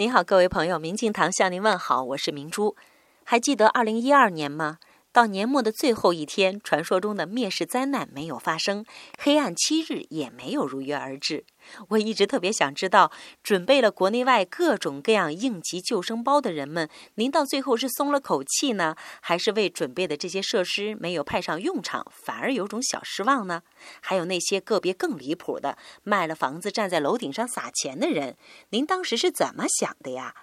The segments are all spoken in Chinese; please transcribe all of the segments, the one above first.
您好，各位朋友，明镜堂向您问好，我是明珠。还记得二零一二年吗？到年末的最后一天，传说中的灭世灾难没有发生，黑暗七日也没有如约而至。我一直特别想知道，准备了国内外各种各样应急救生包的人们，您到最后是松了口气呢，还是为准备的这些设施没有派上用场，反而有种小失望呢？还有那些个别更离谱的，卖了房子站在楼顶上撒钱的人，您当时是怎么想的呀？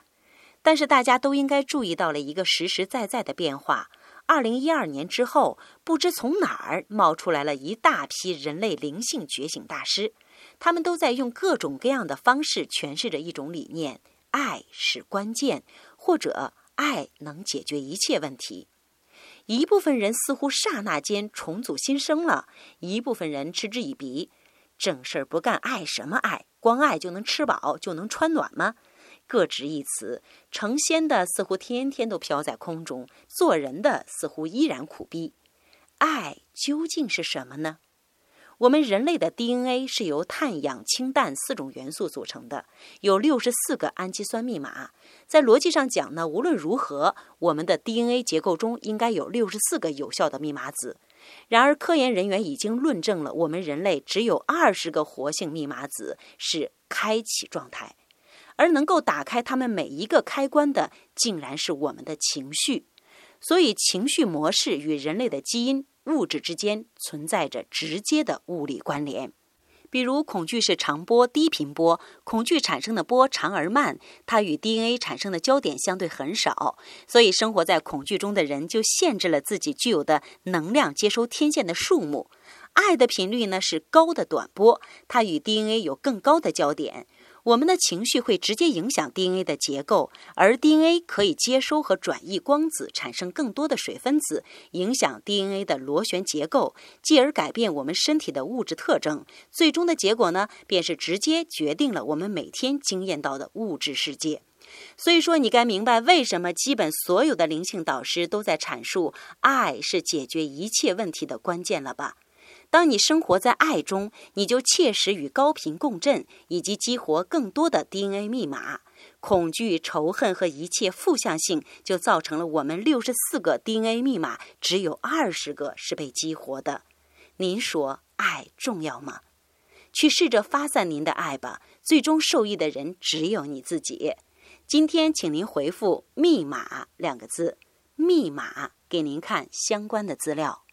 但是大家都应该注意到了一个实实在在的变化。二零一二年之后，不知从哪儿冒出来了一大批人类灵性觉醒大师，他们都在用各种各样的方式诠释着一种理念：爱是关键，或者爱能解决一切问题。一部分人似乎刹那间重组新生了，一部分人嗤之以鼻：正事儿不干，爱什么爱？光爱就能吃饱，就能穿暖吗？各执一词，成仙的似乎天天都飘在空中，做人的似乎依然苦逼。爱究竟是什么呢？我们人类的 DNA 是由碳、氧、氢、氮四种元素组成的，有六十四个氨基酸密码。在逻辑上讲呢，无论如何，我们的 DNA 结构中应该有六十四个有效的密码子。然而，科研人员已经论证了，我们人类只有二十个活性密码子是开启状态。而能够打开他们每一个开关的，竟然是我们的情绪。所以，情绪模式与人类的基因、物质之间存在着直接的物理关联。比如，恐惧是长波、低频波，恐惧产生的波长而慢，它与 DNA 产生的焦点相对很少。所以，生活在恐惧中的人就限制了自己具有的能量接收天线的数目。爱的频率呢是高的短波，它与 DNA 有更高的焦点。我们的情绪会直接影响 DNA 的结构，而 DNA 可以接收和转移光子，产生更多的水分子，影响 DNA 的螺旋结构，继而改变我们身体的物质特征。最终的结果呢，便是直接决定了我们每天经验到的物质世界。所以说，你该明白为什么基本所有的灵性导师都在阐述爱是解决一切问题的关键了吧？当你生活在爱中，你就切实与高频共振，以及激活更多的 DNA 密码。恐惧、仇恨和一切负向性，就造成了我们六十四个 DNA 密码只有二十个是被激活的。您说爱重要吗？去试着发散您的爱吧，最终受益的人只有你自己。今天，请您回复“密码”两个字，密码给您看相关的资料。